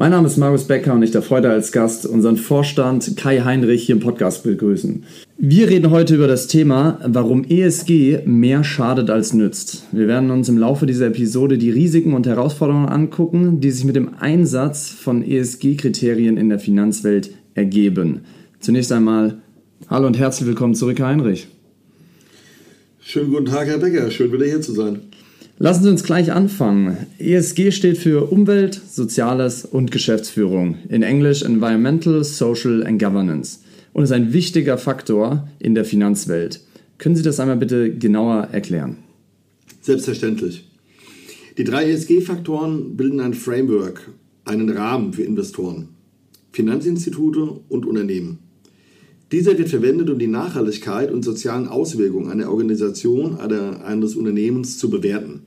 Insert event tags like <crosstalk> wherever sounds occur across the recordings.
Mein Name ist Marius Becker und ich darf heute als Gast unseren Vorstand Kai Heinrich hier im Podcast begrüßen. Wir reden heute über das Thema, warum ESG mehr schadet als nützt. Wir werden uns im Laufe dieser Episode die Risiken und Herausforderungen angucken, die sich mit dem Einsatz von ESG-Kriterien in der Finanzwelt ergeben. Zunächst einmal hallo und herzlich willkommen zurück, Herr Heinrich. Schönen guten Tag, Herr Becker. Schön wieder hier zu sein. Lassen Sie uns gleich anfangen. ESG steht für Umwelt, Soziales und Geschäftsführung. In Englisch Environmental, Social and Governance. Und ist ein wichtiger Faktor in der Finanzwelt. Können Sie das einmal bitte genauer erklären? Selbstverständlich. Die drei ESG-Faktoren bilden ein Framework, einen Rahmen für Investoren, Finanzinstitute und Unternehmen. Dieser wird verwendet, um die Nachhaltigkeit und sozialen Auswirkungen einer Organisation oder eines Unternehmens zu bewerten.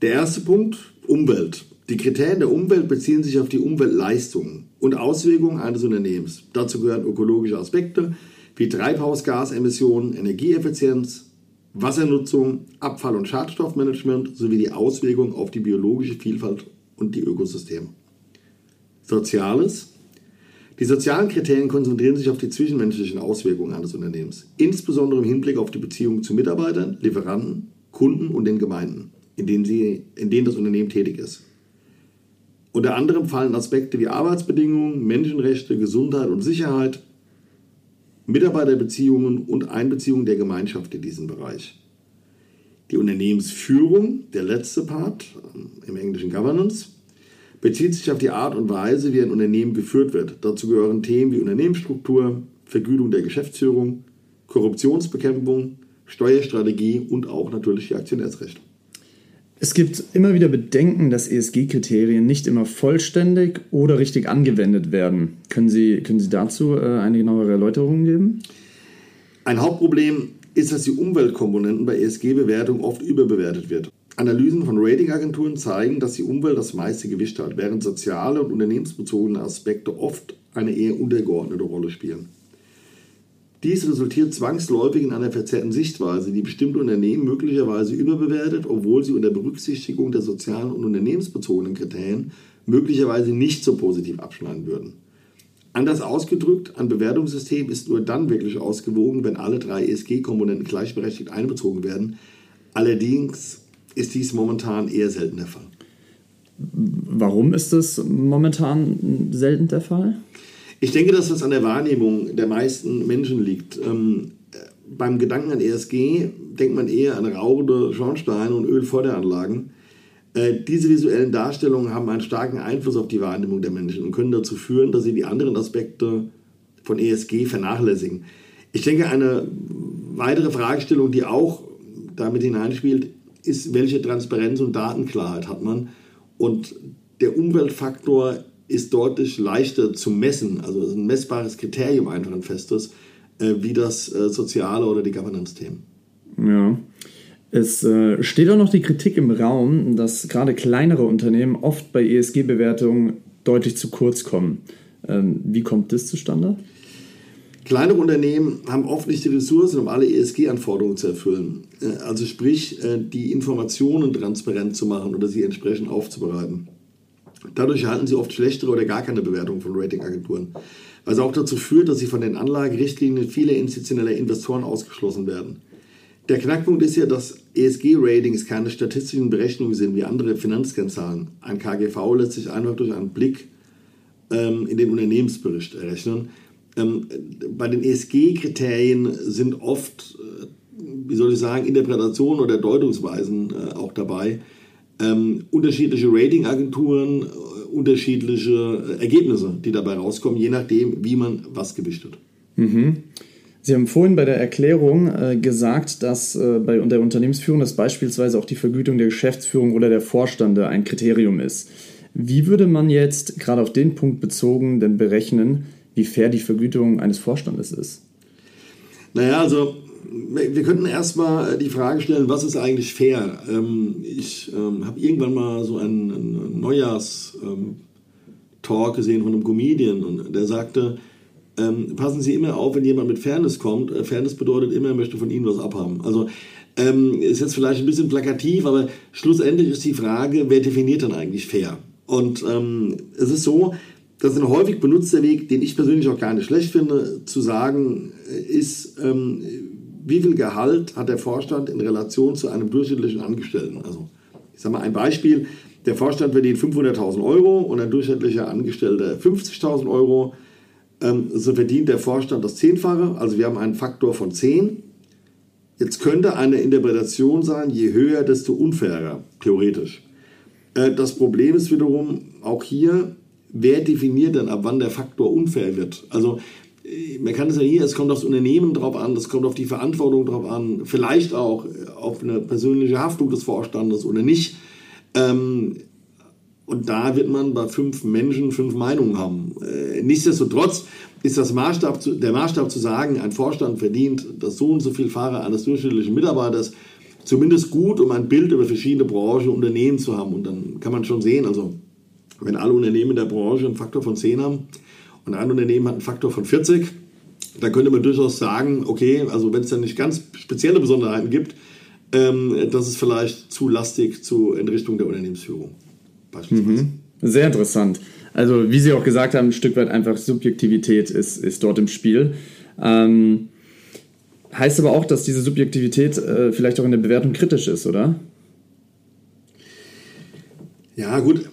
Der erste Punkt, Umwelt. Die Kriterien der Umwelt beziehen sich auf die Umweltleistungen und Auswirkungen eines Unternehmens. Dazu gehören ökologische Aspekte wie Treibhausgasemissionen, Energieeffizienz, Wassernutzung, Abfall- und Schadstoffmanagement sowie die Auswirkungen auf die biologische Vielfalt und die Ökosysteme. Soziales. Die sozialen Kriterien konzentrieren sich auf die zwischenmenschlichen Auswirkungen eines Unternehmens, insbesondere im Hinblick auf die Beziehungen zu Mitarbeitern, Lieferanten, Kunden und den Gemeinden in denen, sie, in denen das Unternehmen tätig ist. Unter anderem fallen Aspekte wie Arbeitsbedingungen, Menschenrechte, Gesundheit und Sicherheit, Mitarbeiterbeziehungen und Einbeziehung der Gemeinschaft in diesen Bereich. Die Unternehmensführung, der letzte Part im englischen Governance, bezieht sich auf die Art und Weise, wie ein Unternehmen geführt wird. Dazu gehören Themen wie Unternehmensstruktur, Vergütung der Geschäftsführung, Korruptionsbekämpfung, Steuerstrategie und auch natürlich die Aktionärsrechte. Es gibt immer wieder Bedenken, dass ESG-Kriterien nicht immer vollständig oder richtig angewendet werden. Können Sie, können Sie dazu äh, eine genauere Erläuterung geben? Ein Hauptproblem ist, dass die Umweltkomponenten bei ESG-Bewertung oft überbewertet wird. Analysen von Ratingagenturen zeigen, dass die Umwelt das meiste Gewicht hat, während soziale und unternehmensbezogene Aspekte oft eine eher untergeordnete Rolle spielen. Dies resultiert zwangsläufig in einer verzerrten Sichtweise, die bestimmte Unternehmen möglicherweise überbewertet, obwohl sie unter Berücksichtigung der sozialen und unternehmensbezogenen Kriterien möglicherweise nicht so positiv abschneiden würden. Anders ausgedrückt, ein Bewertungssystem ist nur dann wirklich ausgewogen, wenn alle drei ESG-Komponenten gleichberechtigt einbezogen werden. Allerdings ist dies momentan eher selten der Fall. Warum ist das momentan selten der Fall? Ich denke, dass das an der Wahrnehmung der meisten Menschen liegt. Ähm, beim Gedanken an ESG denkt man eher an rauchende Schornsteine und Ölförderanlagen. Äh, diese visuellen Darstellungen haben einen starken Einfluss auf die Wahrnehmung der Menschen und können dazu führen, dass sie die anderen Aspekte von ESG vernachlässigen. Ich denke, eine weitere Fragestellung, die auch damit hineinspielt, ist, welche Transparenz und Datenklarheit hat man? Und der Umweltfaktor ist deutlich leichter zu messen, also ein messbares Kriterium einfach ein festes, äh, wie das äh, soziale oder die Governance-Themen. Ja. Es äh, steht auch noch die Kritik im Raum, dass gerade kleinere Unternehmen oft bei ESG-Bewertungen deutlich zu kurz kommen. Ähm, wie kommt das zustande? Kleinere Unternehmen haben oft nicht die Ressourcen, um alle ESG-Anforderungen zu erfüllen. Äh, also sprich, äh, die Informationen transparent zu machen oder sie entsprechend aufzubereiten. Dadurch erhalten sie oft schlechtere oder gar keine Bewertung von Ratingagenturen, was auch dazu führt, dass sie von den Anlagerichtlinien vieler institutioneller Investoren ausgeschlossen werden. Der Knackpunkt ist ja, dass ESG-Ratings keine statistischen Berechnungen sind wie andere Finanzkennzahlen. Ein KGV lässt sich einfach durch einen Blick ähm, in den Unternehmensbericht errechnen. Ähm, bei den ESG-Kriterien sind oft, äh, wie soll ich sagen, Interpretationen oder Deutungsweisen äh, auch dabei ähm, unterschiedliche Ratingagenturen, äh, unterschiedliche äh, Ergebnisse, die dabei rauskommen, je nachdem, wie man was gewichtet. Mhm. Sie haben vorhin bei der Erklärung äh, gesagt, dass äh, bei der Unternehmensführung dass beispielsweise auch die Vergütung der Geschäftsführung oder der Vorstände ein Kriterium ist. Wie würde man jetzt gerade auf den Punkt bezogen denn berechnen, wie fair die Vergütung eines Vorstandes ist? Naja, also wir könnten erstmal äh, die Frage stellen, was ist eigentlich fair? Ähm, ich ähm, habe irgendwann mal so einen, Neujahrs-Talk ähm, gesehen von einem Comedian und der sagte, passen Sie immer auf, wenn jemand mit Fairness kommt. Äh, Fairness bedeutet immer, er möchte von Ihnen was abhaben. Also ist jetzt vielleicht ein bisschen plakativ, aber schlussendlich ist die Frage, wer definiert dann eigentlich fair? Und es ist so, das ist ein häufig benutzter Weg, den ich persönlich auch gar nicht schlecht finde, zu sagen, äh, ist, ähm, wie viel Gehalt hat der Vorstand in Relation zu einem durchschnittlichen Angestellten? Also, ich sage mal ein Beispiel. Der Vorstand verdient 500.000 Euro und ein durchschnittlicher Angestellter 50.000 Euro. Ähm, so verdient der Vorstand das Zehnfache. Also wir haben einen Faktor von 10. Jetzt könnte eine Interpretation sein, je höher, desto unfairer, theoretisch. Äh, das Problem ist wiederum auch hier, wer definiert denn, ab wann der Faktor unfair wird? Also man kann es ja hier, es kommt aufs Unternehmen drauf an, es kommt auf die Verantwortung drauf an, vielleicht auch auf eine persönliche Haftung des Vorstandes oder nicht. Ähm, und da wird man bei fünf Menschen fünf Meinungen haben. Äh, nichtsdestotrotz ist das Maßstab zu, der Maßstab zu sagen, ein Vorstand verdient das so und so viel Fahrer eines durchschnittlichen Mitarbeiters zumindest gut, um ein Bild über verschiedene Branchen, Unternehmen zu haben. Und dann kann man schon sehen, also wenn alle Unternehmen in der Branche einen Faktor von 10 haben, und ein Unternehmen hat einen Faktor von 40, dann könnte man durchaus sagen, okay, also wenn es dann nicht ganz spezielle Besonderheiten gibt, ähm, das ist vielleicht zu lastig zur Entrichtung der Unternehmensführung. Beispielsweise. Mhm. Sehr interessant. Also wie Sie auch gesagt haben, ein Stück weit einfach Subjektivität ist, ist dort im Spiel. Ähm, heißt aber auch, dass diese Subjektivität äh, vielleicht auch in der Bewertung kritisch ist, oder? Ja, gut.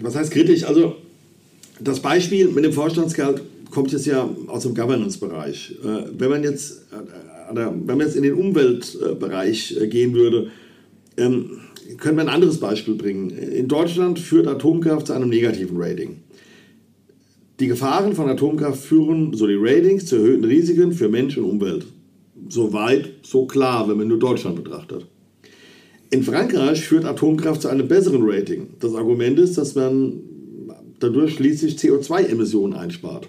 Was heißt kritisch? Also das Beispiel mit dem Vorstandsgehalt kommt jetzt ja aus dem Governance-Bereich. Äh, wenn man jetzt, äh, wenn man jetzt in den Umweltbereich äh, gehen würde, ähm, können wir ein anderes Beispiel bringen. In Deutschland führt Atomkraft zu einem negativen Rating. Die Gefahren von Atomkraft führen, so die Ratings, zu erhöhten Risiken für Mensch und Umwelt. So weit, so klar, wenn man nur Deutschland betrachtet. In Frankreich führt Atomkraft zu einem besseren Rating. Das Argument ist, dass man dadurch schließlich CO2-Emissionen einspart.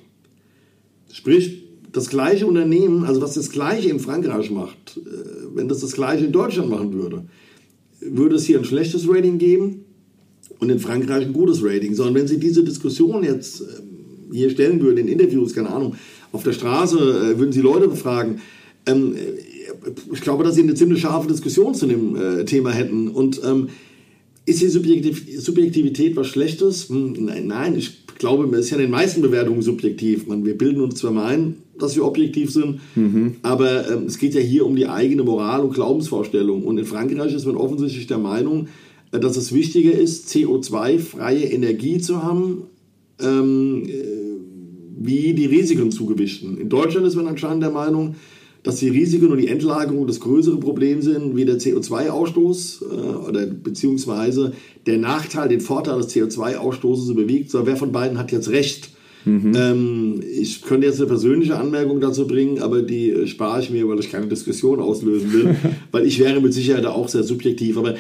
Sprich, das gleiche Unternehmen, also was das gleiche in Frankreich macht, äh, wenn das das gleiche in Deutschland machen würde, würde es hier ein schlechtes Rating geben und in Frankreich ein gutes Rating. Sondern wenn Sie diese Diskussion jetzt ähm, hier stellen würden, in Interviews, keine Ahnung, auf der Straße, äh, würden Sie Leute befragen, ähm, ich glaube, dass Sie eine ziemlich scharfe Diskussion zu dem äh, Thema hätten. Und ähm, ist die Subjektiv Subjektivität was Schlechtes? Hm, nein, nein, ich glaube, es ist ja in den meisten Bewertungen subjektiv. Man, wir bilden uns zwar mal ein, dass wir objektiv sind, mhm. aber ähm, es geht ja hier um die eigene Moral und Glaubensvorstellung. Und in Frankreich ist man offensichtlich der Meinung, äh, dass es wichtiger ist, CO2-freie Energie zu haben, ähm, äh, wie die Risiken zu gewichten. In Deutschland ist man anscheinend der Meinung, dass die Risiken und die Endlagerung das größere Problem sind wie der CO2-Ausstoß äh, oder beziehungsweise der Nachteil, den Vorteil des CO2-Ausstoßes überwiegt. So, wer von beiden hat jetzt recht? Mhm. Ähm, ich könnte jetzt eine persönliche Anmerkung dazu bringen, aber die äh, spare ich mir, weil ich keine Diskussion auslösen will, <laughs> weil ich wäre mit Sicherheit auch sehr subjektiv. Aber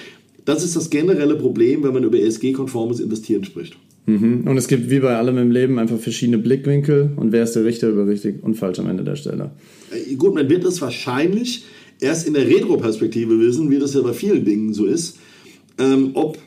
das ist das generelle Problem, wenn man über ESG-konformes Investieren spricht. Mhm. Und es gibt wie bei allem im Leben einfach verschiedene Blickwinkel und wer ist der Richter über richtig und falsch am Ende der Stelle. Äh, gut, man wird es wahrscheinlich erst in der Retro-Perspektive wissen, wie das ja bei vielen Dingen so ist. Ähm, ob,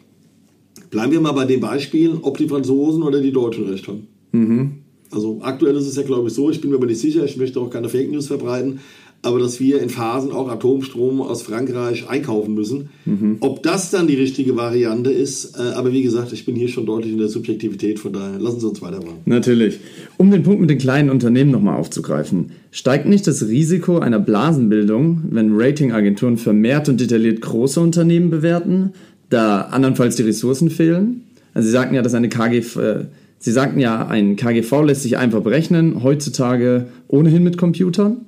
bleiben wir mal bei dem Beispiel, ob die Franzosen oder die Deutschen recht haben. Mhm. Also aktuell ist es ja, glaube ich, so, ich bin mir aber nicht sicher, ich möchte auch keine Fake News verbreiten, aber dass wir in Phasen auch Atomstrom aus Frankreich einkaufen müssen. Mhm. Ob das dann die richtige Variante ist, äh, aber wie gesagt, ich bin hier schon deutlich in der Subjektivität, von daher lassen Sie uns weitermachen. Natürlich. Um den Punkt mit den kleinen Unternehmen nochmal aufzugreifen, steigt nicht das Risiko einer Blasenbildung, wenn Ratingagenturen vermehrt und detailliert große Unternehmen bewerten, da andernfalls die Ressourcen fehlen? Also Sie sagten ja, dass eine KGV, äh, Sie sagten ja, ein KGV lässt sich einfach berechnen, heutzutage ohnehin mit Computern.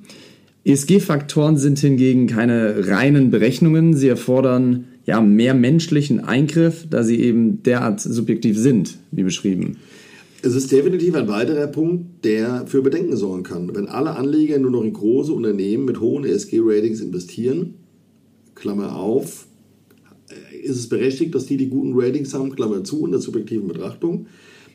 ESG-Faktoren sind hingegen keine reinen Berechnungen. Sie erfordern ja, mehr menschlichen Eingriff, da sie eben derart subjektiv sind, wie beschrieben. Es ist definitiv ein weiterer Punkt, der für Bedenken sorgen kann. Wenn alle Anleger nur noch in große Unternehmen mit hohen ESG-Ratings investieren, Klammer auf, ist es berechtigt, dass die die guten Ratings haben, Klammer zu, in der subjektiven Betrachtung,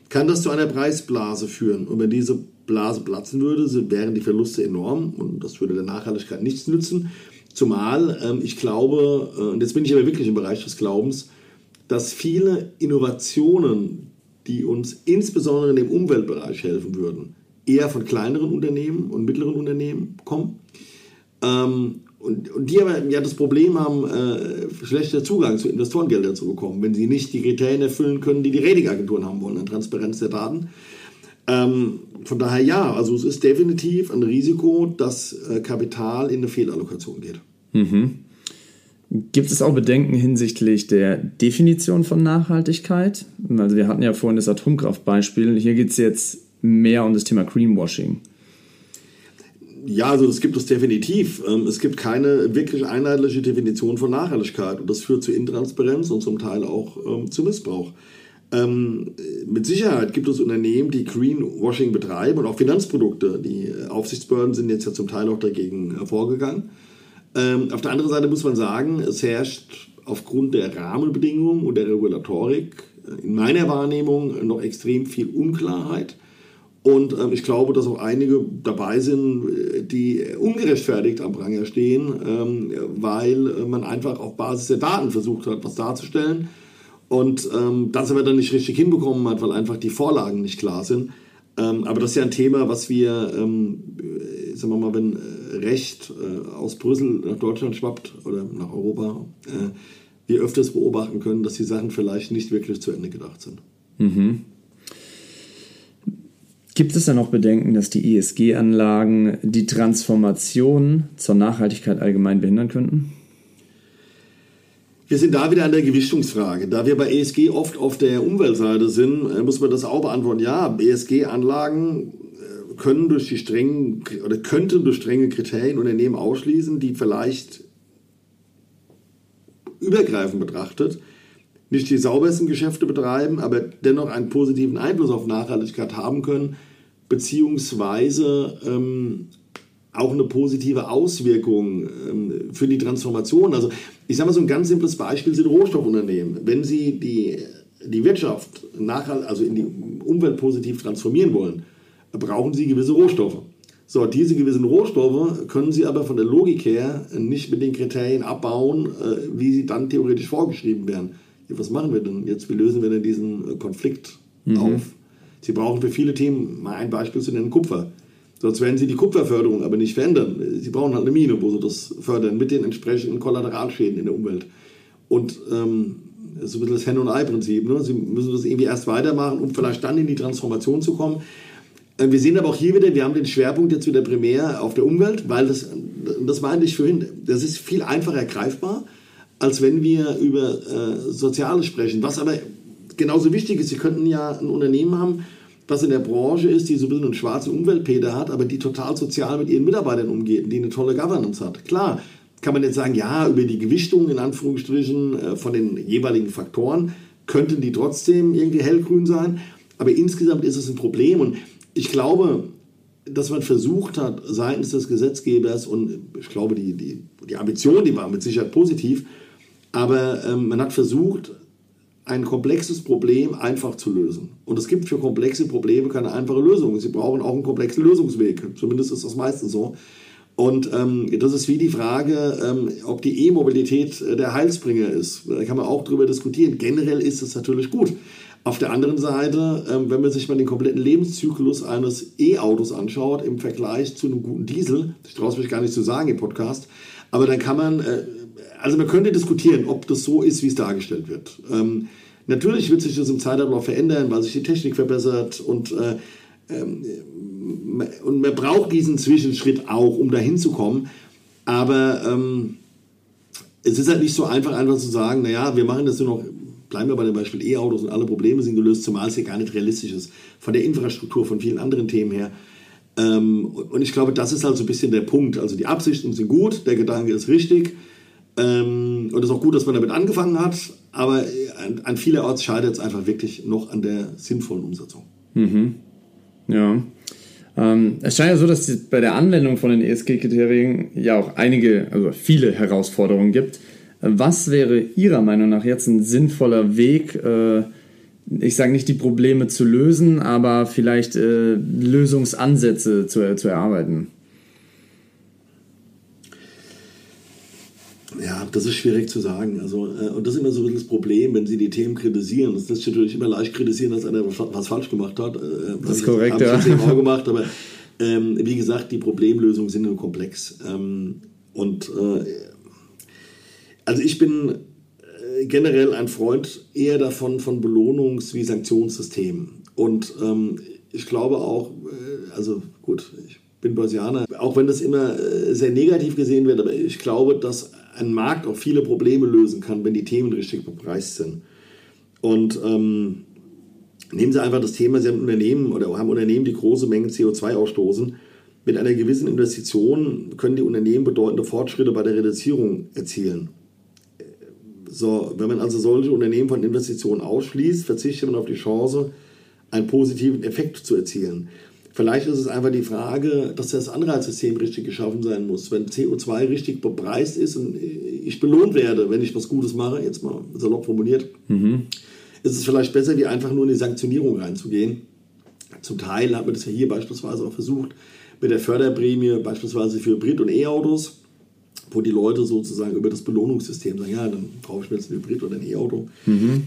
kann das zu einer Preisblase führen. Und wenn diese Blase platzen würde, wären die Verluste enorm und das würde der Nachhaltigkeit nichts nützen. Zumal ähm, ich glaube, äh, und jetzt bin ich aber wirklich im Bereich des Glaubens, dass viele Innovationen, die uns insbesondere in dem Umweltbereich helfen würden, eher von kleineren Unternehmen und mittleren Unternehmen kommen. Ähm, und, und, die aber ja das Problem haben, äh, schlechter Zugang zu Investorengeldern zu bekommen, wenn sie nicht die Kriterien erfüllen können, die die Ratingagenturen haben wollen, an Transparenz der Daten. Ähm, von daher ja, also es ist definitiv ein Risiko, dass äh, Kapital in eine Fehlallokation geht. Mhm. Gibt es auch Bedenken hinsichtlich der Definition von Nachhaltigkeit? Also wir hatten ja vorhin das Atomkraftbeispiel. Hier geht es jetzt mehr um das Thema Greenwashing. Ja, also das gibt es definitiv. Ähm, es gibt keine wirklich einheitliche Definition von Nachhaltigkeit und das führt zu Intransparenz und zum Teil auch ähm, zu Missbrauch. Ähm, mit Sicherheit gibt es Unternehmen, die Greenwashing betreiben und auch Finanzprodukte. Die Aufsichtsbehörden sind jetzt ja zum Teil auch dagegen vorgegangen. Ähm, auf der anderen Seite muss man sagen, es herrscht aufgrund der Rahmenbedingungen und der Regulatorik äh, in meiner Wahrnehmung noch extrem viel Unklarheit. Und ähm, ich glaube, dass auch einige dabei sind, äh, die ungerechtfertigt am Pranger stehen, ähm, weil äh, man einfach auf Basis der Daten versucht hat, was darzustellen und ähm, das aber dann nicht richtig hinbekommen hat, weil einfach die Vorlagen nicht klar sind. Ähm, aber das ist ja ein Thema, was wir, ähm, äh, sagen wir mal, wenn äh, Recht äh, aus Brüssel nach Deutschland schwappt oder nach Europa, äh, wir öfters beobachten können, dass die Sachen vielleicht nicht wirklich zu Ende gedacht sind. Mhm. Gibt es da noch Bedenken, dass die ESG-Anlagen die Transformation zur Nachhaltigkeit allgemein behindern könnten? Wir sind da wieder an der Gewichtungsfrage. Da wir bei ESG oft auf der Umweltseite sind, äh, muss man das auch beantworten. Ja, ESG-Anlagen äh, können durch die strengen oder könnten durch strenge Kriterien Unternehmen ausschließen, die vielleicht übergreifend betrachtet nicht die saubersten Geschäfte betreiben, aber dennoch einen positiven Einfluss auf Nachhaltigkeit haben können, beziehungsweise ähm, auch eine positive Auswirkung ähm, für die Transformation. Also ich sage mal so ein ganz simples Beispiel sind Rohstoffunternehmen. Wenn sie die, die Wirtschaft nachher, also in die Umwelt positiv transformieren wollen, brauchen sie gewisse Rohstoffe. So, diese gewissen Rohstoffe können sie aber von der Logik her nicht mit den Kriterien abbauen, äh, wie sie dann theoretisch vorgeschrieben werden. Was machen wir denn jetzt? Wie lösen wir denn diesen äh, Konflikt mhm. auf? Sie brauchen für viele Themen, mal ein Beispiel zu nennen, Kupfer. Sonst werden sie die Kupferförderung aber nicht verändern. Sie brauchen halt eine Mine, wo sie das fördern, mit den entsprechenden Kollateralschäden in der Umwelt. Und ähm, das ist ein bisschen das Hen- und Ei-Prinzip. Ne? Sie müssen das irgendwie erst weitermachen, um vielleicht dann in die Transformation zu kommen. Äh, wir sehen aber auch hier wieder, wir haben den Schwerpunkt jetzt wieder primär auf der Umwelt, weil das, das meinte ich vorhin, das ist viel einfacher greifbar, als wenn wir über äh, Soziales sprechen. Was aber genauso wichtig ist, Sie könnten ja ein Unternehmen haben, was in der Branche ist, die so ein bisschen einen schwarzen Umweltpeter hat, aber die total sozial mit ihren Mitarbeitern umgeht, die eine tolle Governance hat. Klar, kann man jetzt sagen, ja, über die Gewichtung in Anführungsstrichen äh, von den jeweiligen Faktoren könnten die trotzdem irgendwie hellgrün sein, aber insgesamt ist es ein Problem und ich glaube, dass man versucht hat, seitens des Gesetzgebers, und ich glaube, die, die, die Ambition, die war mit Sicherheit positiv, aber ähm, man hat versucht, ein komplexes Problem einfach zu lösen. Und es gibt für komplexe Probleme keine einfache Lösung. Sie brauchen auch einen komplexen Lösungsweg. Zumindest ist das meistens so. Und ähm, das ist wie die Frage, ähm, ob die E-Mobilität äh, der Heilsbringer ist. Da kann man auch drüber diskutieren. Generell ist es natürlich gut. Auf der anderen Seite, ähm, wenn man sich mal den kompletten Lebenszyklus eines E-Autos anschaut im Vergleich zu einem guten Diesel, ich traue es mich gar nicht zu sagen im Podcast, aber dann kann man äh, also man könnte diskutieren, ob das so ist, wie es dargestellt wird. Ähm, natürlich wird sich das im Zeitablauf verändern, weil sich die Technik verbessert und, äh, ähm, und man braucht diesen Zwischenschritt auch, um dahin zu kommen. Aber ähm, es ist halt nicht so einfach, einfach zu sagen, naja, wir machen das nur noch, bleiben wir bei dem Beispiel E-Autos und alle Probleme sind gelöst, zumal es hier gar nicht realistisch ist. Von der Infrastruktur, von vielen anderen Themen her. Ähm, und ich glaube, das ist halt so ein bisschen der Punkt. Also die Absichten sind gut, der Gedanke ist richtig. Ähm, und es ist auch gut, dass man damit angefangen hat, aber an, an vielerorts scheitert es einfach wirklich noch an der sinnvollen Umsetzung. Mhm. Ja. Ähm, es scheint ja so, dass es bei der Anwendung von den ESG-Kriterien ja auch einige, also viele Herausforderungen gibt. Was wäre Ihrer Meinung nach jetzt ein sinnvoller Weg, äh, ich sage nicht die Probleme zu lösen, aber vielleicht äh, Lösungsansätze zu, zu erarbeiten? Ja, das ist schwierig zu sagen. Also, äh, und das ist immer so das Problem, wenn Sie die Themen kritisieren. Das lässt sich natürlich immer leicht kritisieren, dass einer was falsch gemacht hat. Äh, das ist korrekt, ja. Das auch gemacht, aber ähm, wie gesagt, die Problemlösungen sind nur komplex. Ähm, und äh, also ich bin äh, generell ein Freund eher davon von Belohnungs- wie Sanktionssystemen. Und ähm, ich glaube auch, äh, also gut, ich bin Börsianer, auch wenn das immer äh, sehr negativ gesehen wird, aber ich glaube, dass ein Markt auch viele Probleme lösen kann, wenn die Themen richtig bepreist sind. Und ähm, nehmen Sie einfach das Thema, Sie haben Unternehmen oder haben Unternehmen, die große Mengen CO2 ausstoßen. Mit einer gewissen Investition können die Unternehmen bedeutende Fortschritte bei der Reduzierung erzielen. So, wenn man also solche Unternehmen von Investitionen ausschließt, verzichtet man auf die Chance, einen positiven Effekt zu erzielen. Vielleicht ist es einfach die Frage, dass das Anreizsystem richtig geschaffen sein muss. Wenn CO2 richtig bepreist ist und ich belohnt werde, wenn ich was Gutes mache, jetzt mal salopp formuliert, mhm. ist es vielleicht besser, wie einfach nur in die Sanktionierung reinzugehen. Zum Teil hat man das ja hier beispielsweise auch versucht mit der Förderprämie, beispielsweise für Hybrid- und E-Autos, wo die Leute sozusagen über das Belohnungssystem sagen, ja, dann brauche ich mir jetzt ein Hybrid oder ein E-Auto. Mhm.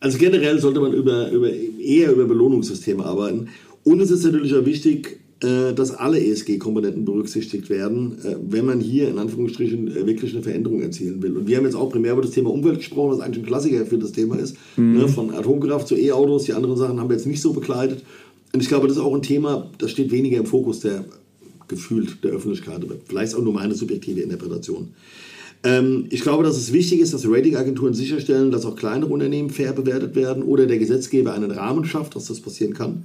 Also generell sollte man über, über, eher über Belohnungssysteme arbeiten. Und es ist natürlich auch wichtig, äh, dass alle ESG-Komponenten berücksichtigt werden, äh, wenn man hier in Anführungsstrichen äh, wirklich eine Veränderung erzielen will. Und wir haben jetzt auch primär über das Thema Umwelt gesprochen, was eigentlich ein Klassiker für das Thema ist. Mhm. Ne, von Atomkraft zu E-Autos, die anderen Sachen haben wir jetzt nicht so begleitet. Und ich glaube, das ist auch ein Thema, das steht weniger im Fokus der gefühlt der Öffentlichkeit, aber vielleicht auch nur meine subjektive Interpretation. Ähm, ich glaube, dass es wichtig ist, dass Ratingagenturen sicherstellen, dass auch kleinere Unternehmen fair bewertet werden oder der Gesetzgeber einen Rahmen schafft, dass das passieren kann.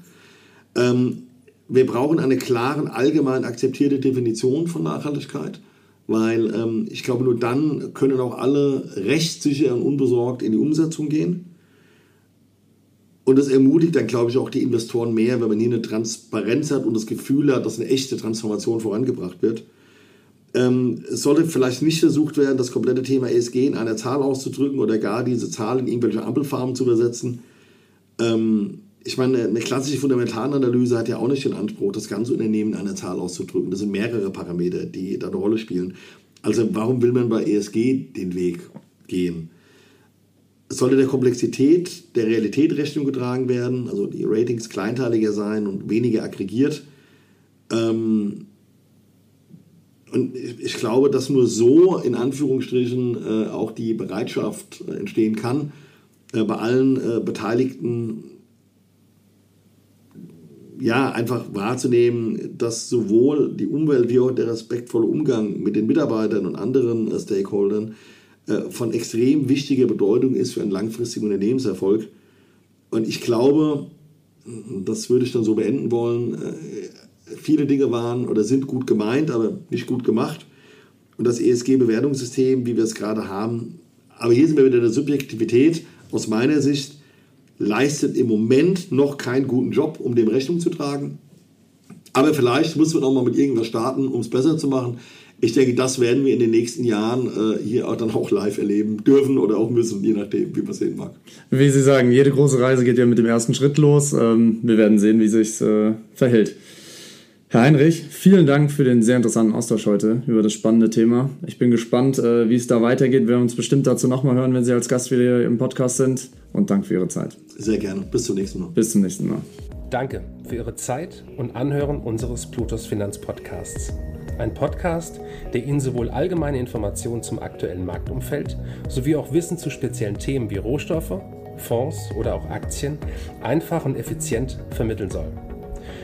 Ähm, wir brauchen eine klare, allgemein akzeptierte Definition von Nachhaltigkeit, weil ähm, ich glaube, nur dann können auch alle rechtssicher und unbesorgt in die Umsetzung gehen. Und das ermutigt dann, glaube ich, auch die Investoren mehr, wenn man hier eine Transparenz hat und das Gefühl hat, dass eine echte Transformation vorangebracht wird. Ähm, es sollte vielleicht nicht versucht werden, das komplette Thema ESG in einer Zahl auszudrücken oder gar diese Zahl in irgendwelche Ampelfarben zu übersetzen. Ähm, ich meine, eine klassische Fundamentalanalyse hat ja auch nicht den Anspruch, das ganze Unternehmen in einer Zahl auszudrücken. Das sind mehrere Parameter, die da eine Rolle spielen. Also warum will man bei ESG den Weg gehen? Es sollte der Komplexität der Realität Rechnung getragen werden, also die Ratings kleinteiliger sein und weniger aggregiert. Ähm, und ich glaube, dass nur so in Anführungsstrichen äh, auch die Bereitschaft äh, entstehen kann, äh, bei allen Beteiligten ja, einfach wahrzunehmen, dass sowohl die Umwelt wie auch der respektvolle Umgang mit den Mitarbeitern und anderen äh, Stakeholdern äh, von extrem wichtiger Bedeutung ist für einen langfristigen Unternehmenserfolg. Und ich glaube, das würde ich dann so beenden wollen, äh, viele Dinge waren oder sind gut gemeint, aber nicht gut gemacht. Und das ESG-Bewertungssystem, wie wir es gerade haben, aber hier sind wir wieder in der Subjektivität aus meiner Sicht, leistet im Moment noch keinen guten Job, um dem Rechnung zu tragen. Aber vielleicht muss man auch mal mit irgendwas starten, um es besser zu machen. Ich denke, das werden wir in den nächsten Jahren äh, hier auch dann auch live erleben dürfen oder auch müssen, je nachdem, wie man sehen mag. Wie Sie sagen, jede große Reise geht ja mit dem ersten Schritt los. Ähm, wir werden sehen, wie sich äh, verhält. Herr Heinrich, vielen Dank für den sehr interessanten Austausch heute über das spannende Thema. Ich bin gespannt, äh, wie es da weitergeht. Wir werden uns bestimmt dazu nochmal hören, wenn Sie als Gast wieder im Podcast sind. Und danke für Ihre Zeit. Sehr gerne. Bis zum nächsten Mal. Bis zum nächsten Mal. Danke für Ihre Zeit und Anhören unseres Plutos Finanzpodcasts. Ein Podcast, der Ihnen sowohl allgemeine Informationen zum aktuellen Marktumfeld sowie auch Wissen zu speziellen Themen wie Rohstoffe, Fonds oder auch Aktien einfach und effizient vermitteln soll.